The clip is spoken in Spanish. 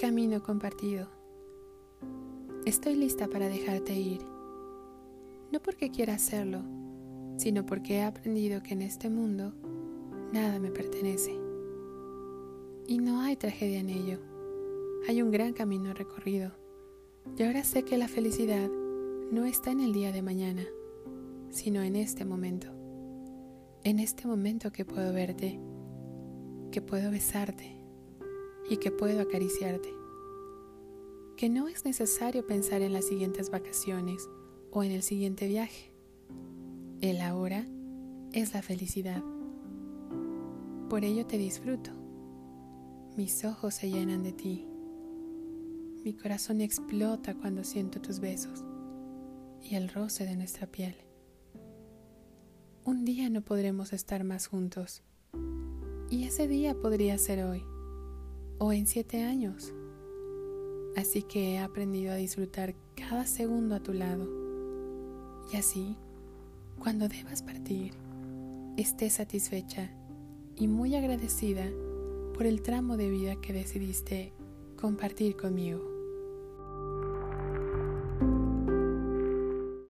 camino compartido. Estoy lista para dejarte ir. No porque quiera hacerlo, sino porque he aprendido que en este mundo nada me pertenece. Y no hay tragedia en ello. Hay un gran camino recorrido. Y ahora sé que la felicidad no está en el día de mañana, sino en este momento. En este momento que puedo verte, que puedo besarte y que puedo acariciarte. Que no es necesario pensar en las siguientes vacaciones o en el siguiente viaje. El ahora es la felicidad. Por ello te disfruto. Mis ojos se llenan de ti. Mi corazón explota cuando siento tus besos y el roce de nuestra piel. Un día no podremos estar más juntos y ese día podría ser hoy o en siete años. Así que he aprendido a disfrutar cada segundo a tu lado. Y así, cuando debas partir, estés satisfecha y muy agradecida por el tramo de vida que decidiste compartir conmigo.